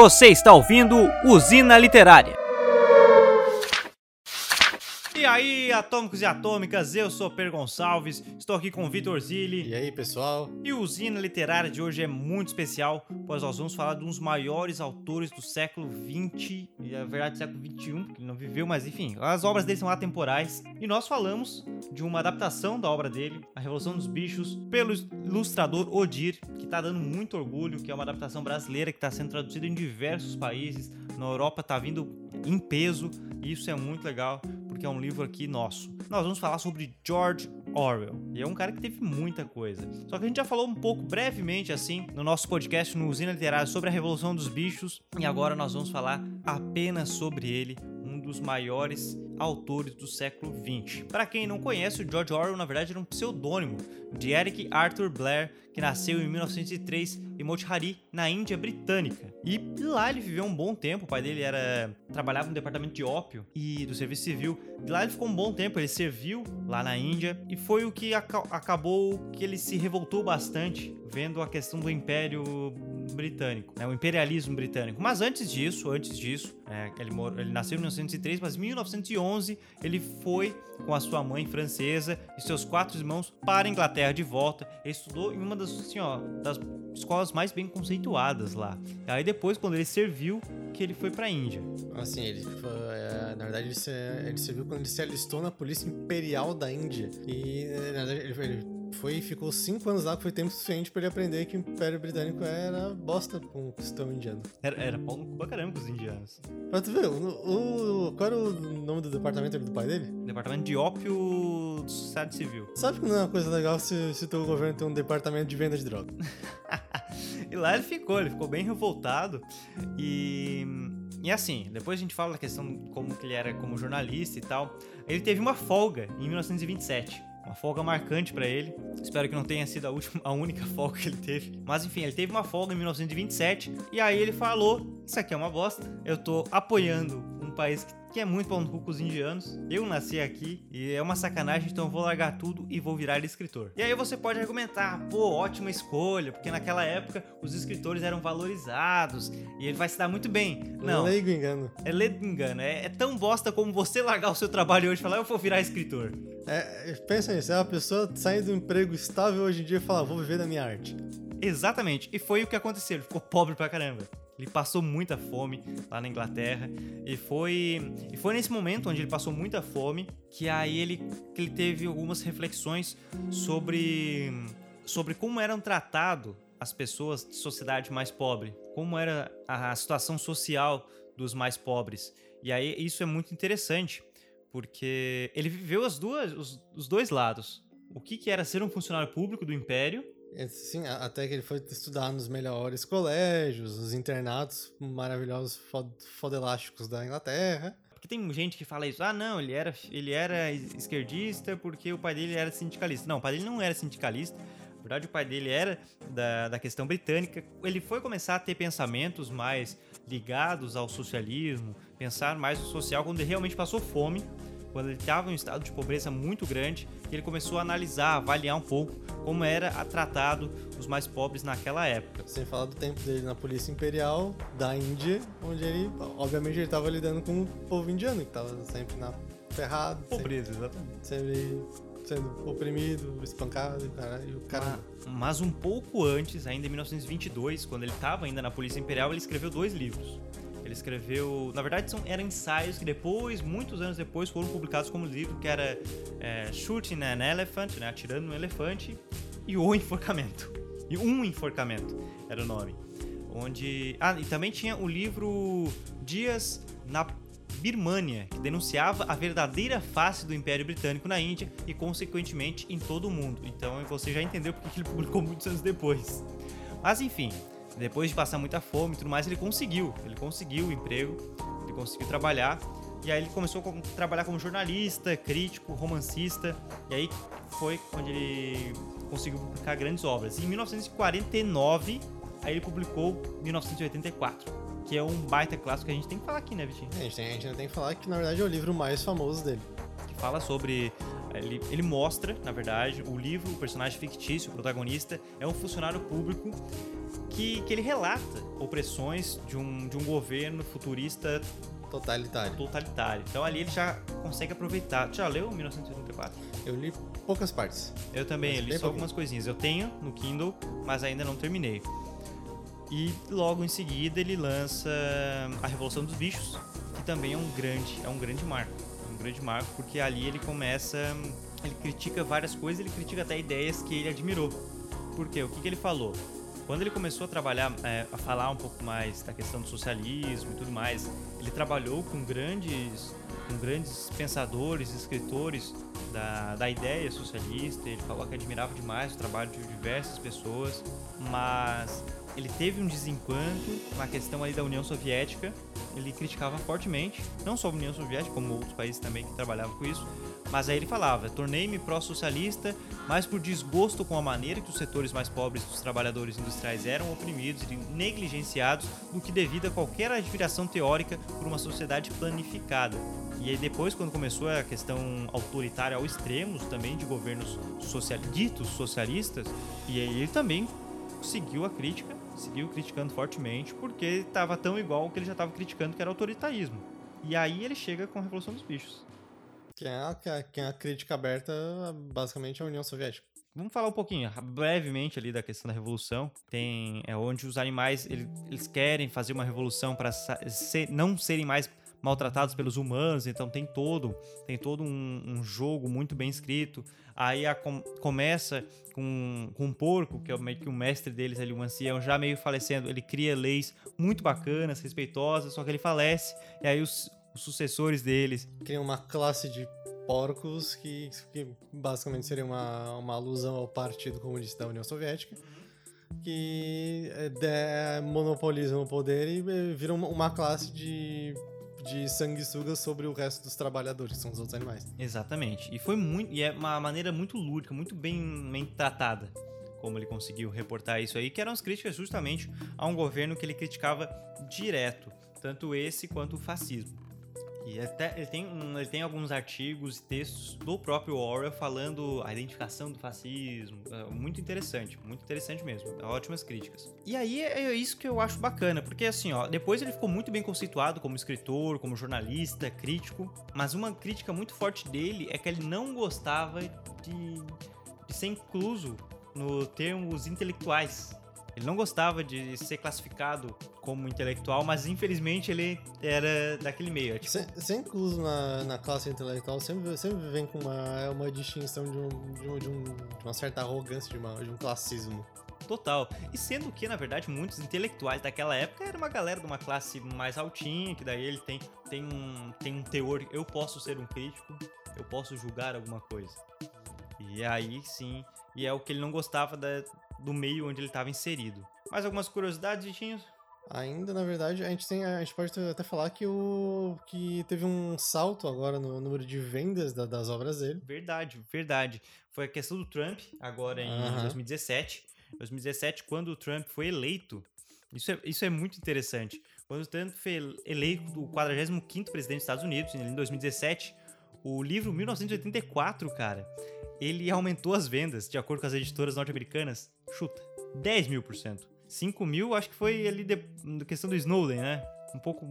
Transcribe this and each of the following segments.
Você está ouvindo Usina Literária. Atômicos e atômicas, eu sou Per Gonçalves, estou aqui com o Vitor Zilli. E aí, pessoal? E o Usina Literária de hoje é muito especial, pois nós vamos falar de um dos maiores autores do século XX, e na verdade do século XXI, porque ele não viveu, mas enfim, as obras dele são atemporais. E nós falamos de uma adaptação da obra dele, A Revolução dos Bichos, pelo ilustrador Odir, que está dando muito orgulho, que é uma adaptação brasileira que está sendo traduzida em diversos países. Na Europa está vindo em peso, e isso é muito legal, porque é um livro aqui nosso. Nós vamos falar sobre George Orwell. E é um cara que teve muita coisa. Só que a gente já falou um pouco brevemente assim no nosso podcast no Usina Literária sobre a Revolução dos Bichos, e agora nós vamos falar apenas sobre ele, um dos maiores autores do século XX. Para quem não conhece, o George Orwell na verdade era um pseudônimo de Eric Arthur Blair, que nasceu em 1903 em Motihari, na Índia Britânica. E lá ele viveu um bom tempo. O pai dele era trabalhava no departamento de ópio e do serviço civil. E lá ele ficou um bom tempo. Ele serviu lá na Índia e foi o que aca acabou que ele se revoltou bastante vendo a questão do Império Britânico, né, o imperialismo britânico. Mas antes disso, antes disso, é, ele, ele nasceu em 1903, mas em 1911 ele foi com a sua mãe francesa e seus quatro irmãos para a Inglaterra de volta. Ele estudou em uma das, assim, ó, das escolas mais bem conceituadas lá. Aí depois, quando ele serviu, que ele foi para a Índia. Assim, ele foi, é, na verdade ele, se, ele serviu quando ele se alistou na Polícia Imperial da Índia. E na verdade ele, ele foi ficou cinco anos lá, que foi tempo suficiente para ele aprender que o Império Britânico era bosta com o cristão indiano. Era, era pau no cu pra caramba com os indianos. Pra tu ver, o, o, qual era o nome do departamento do pai dele? Departamento de ópio do Sociedade Civil. Sabe que não é uma coisa legal se, se teu governo tem um departamento de venda de droga. e lá ele ficou, ele ficou bem revoltado e... E assim, depois a gente fala da questão como que ele era como jornalista e tal. Ele teve uma folga em 1927 uma folga marcante para ele. Espero que não tenha sido a última, a única folga que ele teve. Mas enfim, ele teve uma folga em 1927 e aí ele falou: "Isso aqui é uma bosta. Eu tô apoiando um país que que é muito pau no cu com os indianos. Eu nasci aqui e é uma sacanagem, então eu vou largar tudo e vou virar escritor. E aí você pode argumentar, pô, ótima escolha, porque naquela época os escritores eram valorizados e ele vai se dar muito bem. Não. É leigo engano. É leigo engano. É, é, tão bosta como você largar o seu trabalho hoje e falar, eu vou virar escritor. É, pensa nisso, é uma pessoa saindo do emprego estável hoje em dia e fala, vou viver da minha arte. Exatamente. E foi o que aconteceu. Ele ficou pobre pra caramba. Ele passou muita fome lá na Inglaterra e foi e foi nesse momento onde ele passou muita fome que aí ele que ele teve algumas reflexões sobre sobre como eram tratados as pessoas de sociedade mais pobre, como era a, a situação social dos mais pobres. E aí isso é muito interessante, porque ele viveu as duas os, os dois lados. O que, que era ser um funcionário público do império Sim, até que ele foi estudar nos melhores colégios, os internatos maravilhosos fod fodelásticos da Inglaterra. Porque tem gente que fala isso, ah não, ele era, ele era esquerdista porque o pai dele era sindicalista. Não, o pai dele não era sindicalista, na verdade o pai dele era da, da questão britânica. Ele foi começar a ter pensamentos mais ligados ao socialismo, pensar mais no social quando ele realmente passou fome quando ele estava em um estado de pobreza muito grande, ele começou a analisar, avaliar um pouco como era tratado os mais pobres naquela época. Sem falar do tempo dele na Polícia Imperial da Índia, onde ele, obviamente, ele estava lidando com o povo indiano, que estava sempre na ferrado. Pobreza, sempre, exatamente. Sempre sendo oprimido, espancado e o cara. Mas, mas um pouco antes, ainda em 1922, quando ele estava ainda na Polícia Imperial, ele escreveu dois livros. Ele escreveu, na verdade, são, eram ensaios que depois, muitos anos depois, foram publicados como livro, que era é, Shooting an Elephant, né, atirando no elefante, e o enforcamento. E um enforcamento era o nome. Onde, ah, e também tinha o livro Dias na Birmânia, que denunciava a verdadeira face do Império Britânico na Índia e, consequentemente, em todo o mundo. Então você já entendeu porque ele publicou muitos anos depois. Mas enfim, depois de passar muita fome e tudo mais, ele conseguiu. Ele conseguiu o emprego, ele conseguiu trabalhar. E aí ele começou a trabalhar como jornalista, crítico, romancista. E aí foi onde ele conseguiu publicar grandes obras. E em 1949, aí ele publicou 1984, que é um baita clássico que a gente tem que falar aqui, né, Vitinho? A gente, tem, a gente ainda tem que falar que, na verdade, é o livro mais famoso dele. Que fala sobre Ele, ele mostra, na verdade, o livro, o personagem fictício, o protagonista, é um funcionário público que, que ele relata opressões de um, de um governo futurista Totalitário. totalitário. Então ali ele já consegue aproveitar. Tu já leu 1984? Eu li poucas partes. Eu também, eu li só algumas coisinhas. Eu tenho no Kindle, mas ainda não terminei. E logo em seguida ele lança A Revolução dos Bichos, que também é um grande, é um grande marco. É um grande marco porque ali ele começa, ele critica várias coisas, ele critica até ideias que ele admirou. Por quê? O que, que ele falou? Quando ele começou a trabalhar, é, a falar um pouco mais da questão do socialismo e tudo mais, ele trabalhou com grandes, com grandes pensadores, escritores da, da ideia socialista. Ele falou que admirava demais o trabalho de diversas pessoas, mas ele teve um desencanto na questão aí da União Soviética. Ele criticava fortemente, não só a União Soviética, como outros países também que trabalhavam com isso. Mas aí ele falava: tornei-me pró-socialista, mas por desgosto com a maneira que os setores mais pobres dos trabalhadores industriais eram oprimidos e negligenciados do que devido a qualquer admiração teórica por uma sociedade planificada. E aí depois, quando começou a questão autoritária ao extremo, também de governos social, ditos socialistas, e aí ele também seguiu a crítica, seguiu criticando fortemente, porque estava tão igual ao que ele já estava criticando, que era autoritarismo. E aí ele chega com a Revolução dos Bichos. Quem é, a, quem é a crítica aberta, basicamente, é a União Soviética. Vamos falar um pouquinho, brevemente ali da questão da revolução. Tem é onde os animais eles, eles querem fazer uma revolução para ser, não serem mais maltratados pelos humanos, então tem todo tem todo um, um jogo muito bem escrito. Aí a, com, começa com, com um porco, que é meio que o mestre deles ali, o ancião, já meio falecendo. Ele cria leis muito bacanas, respeitosas, só que ele falece. E aí os, os sucessores deles Cria uma classe de porcos que, que basicamente seria uma, uma alusão ao Partido Comunista da União Soviética, que é, monopolizam o poder e eh, viram uma classe de, de sanguessugas sobre o resto dos trabalhadores, que são os outros animais. Exatamente. E foi muito. E é uma maneira muito lúdica, muito bem, bem tratada. Como ele conseguiu reportar isso aí, que eram as críticas justamente a um governo que ele criticava direto, tanto esse quanto o fascismo. Até ele tem, ele tem alguns artigos e textos do próprio Orwell falando a identificação do fascismo. É muito interessante, muito interessante mesmo. Ótimas críticas. E aí é isso que eu acho bacana, porque assim, ó, depois ele ficou muito bem conceituado como escritor, como jornalista, crítico, mas uma crítica muito forte dele é que ele não gostava de, de ser incluso no termos intelectuais. Ele não gostava de ser classificado como intelectual, mas infelizmente ele era daquele meio. É tipo, incluso na, na classe intelectual, sempre, sempre vem com uma, uma distinção de, um, de, um, de, um- de uma certa arrogância, de, uma, de um classismo. Total. E sendo que, na verdade, muitos intelectuais daquela época era uma galera de uma classe mais altinha, que daí ele tem, tem, um, tem um teor. Eu posso ser um crítico, eu posso julgar alguma coisa. E aí sim. E é o que ele não gostava da- do meio onde ele estava inserido. Mais algumas curiosidades, Vitinhos? Ainda, na verdade, a gente, tem, a gente pode até falar que, o, que teve um salto agora no número de vendas da- das obras dele. Verdade, verdade. Foi a questão do Trump, agora em Aham. 2017. 2017, quando o Trump foi eleito, isso é, isso é muito interessante. Quando o Trump foi eleito o 45º presidente dos Estados Unidos, em 2017, o livro 1984, cara, ele aumentou as vendas, de acordo com as editoras norte-americanas, chuta, 10 mil por cento. 5 mil, acho que foi ali de, questão do Snowden, né? Um pouco...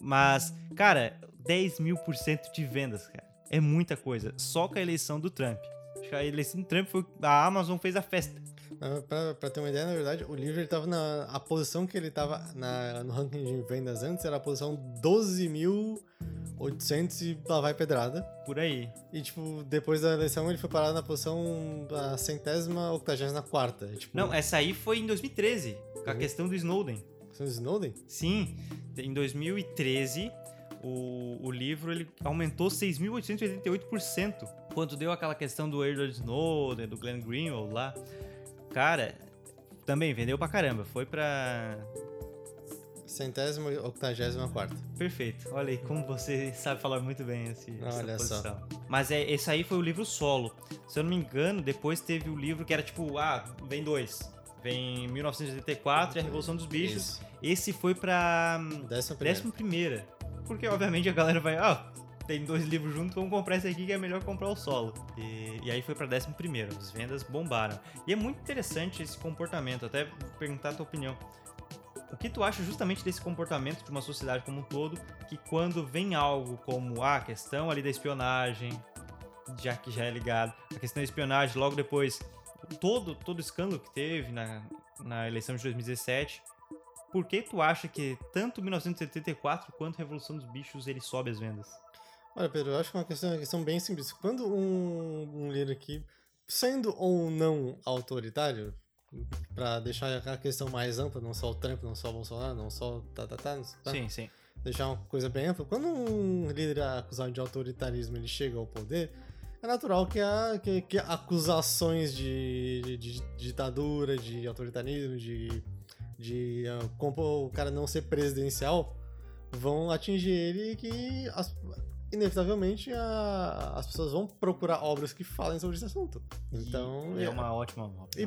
Mas, cara, 10 mil por cento de vendas, cara. É muita coisa. Só com a eleição do Trump. Acho que a eleição do Trump foi. A Amazon fez a festa. Pra, pra ter uma ideia, na verdade, o livro ele tava na. A posição que ele tava na, no ranking de vendas antes era a posição 12.800 e lá vai pedrada. Por aí. E, tipo, depois da eleição ele foi parar na posição a centésima, octagésima quarta. Tipo, Não, essa aí foi em 2013, com a Uhum. questão do Snowden. São Snowden? Sim, em 2013, o, o livro ele aumentou 6.888%. Quando deu aquela questão do Edward Snowden, do Glenn Greenwald lá. Cara, também vendeu pra caramba. Foi pra. Centésima, octagésima quarta. Perfeito. Olha aí como você sabe falar muito bem esse, essa Olha só. posição. Mas é, esse aí foi o livro solo. Se eu não me engano, depois teve o livro que era tipo, ah, vem dois. Vem 1984 e a Revolução dos Bichos. Isso. Esse foi pra hum, Décima primeira. décima primeira. Porque, obviamente, a galera vai, ah, tem dois livros juntos, vamos comprar esse aqui que é melhor comprar o solo. E, e aí foi pra décimo primeiro, as vendas bombaram. E é muito interessante esse comportamento, até perguntar a tua opinião. O que tu acha justamente desse comportamento de uma sociedade como um todo, que quando vem algo como ah, a questão ali da espionagem, já que já é ligado, a questão da espionagem, logo depois, todo todo escândalo que teve na, na eleição de 2017, por que tu acha que tanto 1974 quanto Revolução dos Bichos ele sobe as vendas? Olha, Pedro, eu acho que é uma questão, uma questão bem simples. Quando um, um líder aqui, sendo ou não autoritário, para deixar a questão mais ampla, não só o Trump, não só o Bolsonaro, não só tá, tá, tá, tá Sim, sim. deixar uma coisa bem ampla. Quando um líder acusado de autoritarismo ele chega ao poder, é natural que, a, que, que acusações de, de, de ditadura, de autoritarismo, de, de uh, como o cara não ser presidencial, vão atingir ele e que as, inevitavelmente a, as pessoas vão procurar obras que falem sobre esse assunto. Então. E, é uma ótima obra. E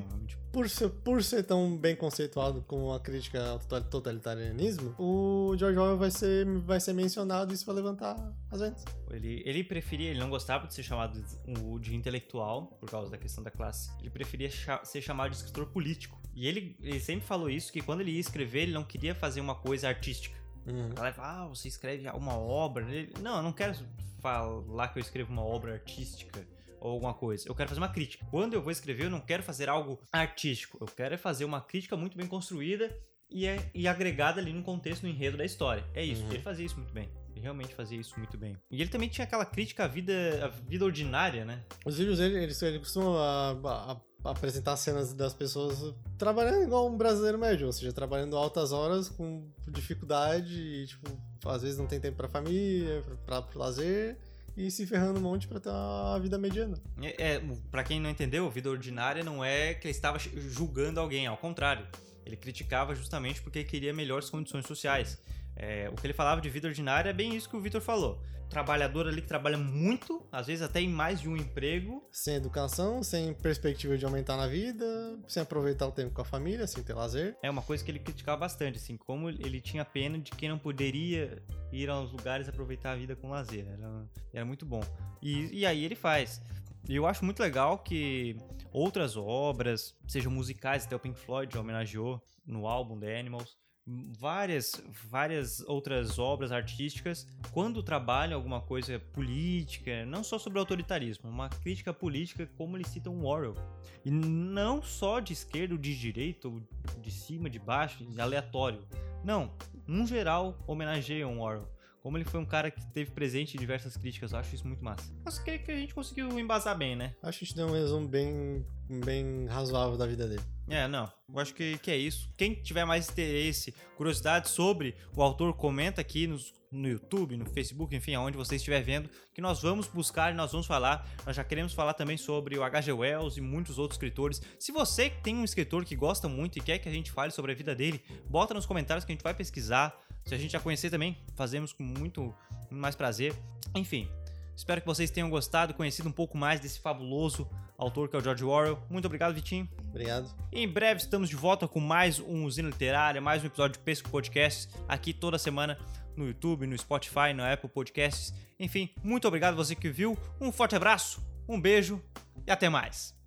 por ser, por ser tão bem conceituado como a crítica ao totalitarianismo, o George Orwell vai ser, vai ser mencionado e isso vai levantar as vendas. Ele, ele preferia, ele não gostava de ser chamado de, de intelectual, por causa da questão da classe. Ele preferia cha ser chamado de escritor político. E ele, ele sempre falou isso, que quando ele ia escrever, ele não queria fazer uma coisa artística. Uhum. A galera fala, ah, você escreve uma obra. Ele, não, eu não quero falar que eu escrevo uma obra artística ou alguma coisa. Eu quero fazer uma crítica. Quando eu vou escrever, eu não quero fazer algo artístico. Eu quero fazer uma crítica muito bem construída e, é, e agregada ali no contexto, no enredo da história. É isso. Uhum. Ele fazia isso muito bem. Ele realmente fazia isso muito bem. E ele também tinha aquela crítica à vida, à vida ordinária, né? Os vídeos dele, ele, ele costuma a, a, apresentar cenas das pessoas trabalhando igual um brasileiro médio, ou seja, trabalhando altas horas com dificuldade e, tipo, às vezes não tem tempo pra família, pra, pra lazer e se ferrando um monte para ter uma vida mediana. É, é para quem não entendeu, vida ordinária não é que ele estava julgando alguém, ao contrário. Ele criticava justamente porque queria melhores condições sociais. É, o que ele falava de vida ordinária é bem isso que o Vitor falou. Trabalhador ali que trabalha muito, às vezes até em mais de um emprego. Sem educação, sem perspectiva de aumentar na vida, sem aproveitar o tempo com a família, sem ter lazer. É uma coisa que ele criticava bastante, assim, como ele tinha pena de quem não poderia ir aos lugares aproveitar a vida com lazer. Era, era muito bom. E, e aí ele faz. E eu acho muito legal que outras obras, sejam musicais, até o Pink Floyd homenageou no álbum The Animals, várias, várias outras obras artísticas, quando trabalham alguma coisa política, não só sobre autoritarismo, uma crítica política, como eles citam Orwell. E não só de esquerda ou de direita, ou de cima, de baixo, de aleatório. Não, num geral, homenageiam Orwell. Como ele foi um cara que teve presente em diversas críticas, eu acho isso muito massa. Mas que, que a gente conseguiu embasar bem, né? Acho que a gente deu um resumo bem, bem razoável da vida dele. É, não. Eu acho que, que é isso. Quem tiver mais interesse, curiosidade sobre o autor, comenta aqui nos, no YouTube, no Facebook, enfim, aonde você estiver vendo, que nós vamos buscar e nós vamos falar. Nós já queremos falar também sobre o H.G. Wells e muitos outros escritores. Se você tem um escritor que gosta muito e quer que a gente fale sobre a vida dele, bota nos comentários que a gente vai pesquisar se a gente já conhecer também, fazemos com muito mais prazer. Enfim, espero que vocês tenham gostado, conhecido um pouco mais desse fabuloso autor que é o George Orwell. Muito obrigado, Vitinho. Obrigado. E em breve estamos de volta com mais um Usina Literária, mais um episódio de Pesco Podcasts, aqui toda semana no YouTube, no Spotify, no Apple Podcasts. Enfim, muito obrigado você que viu. Um forte abraço, um beijo e até mais.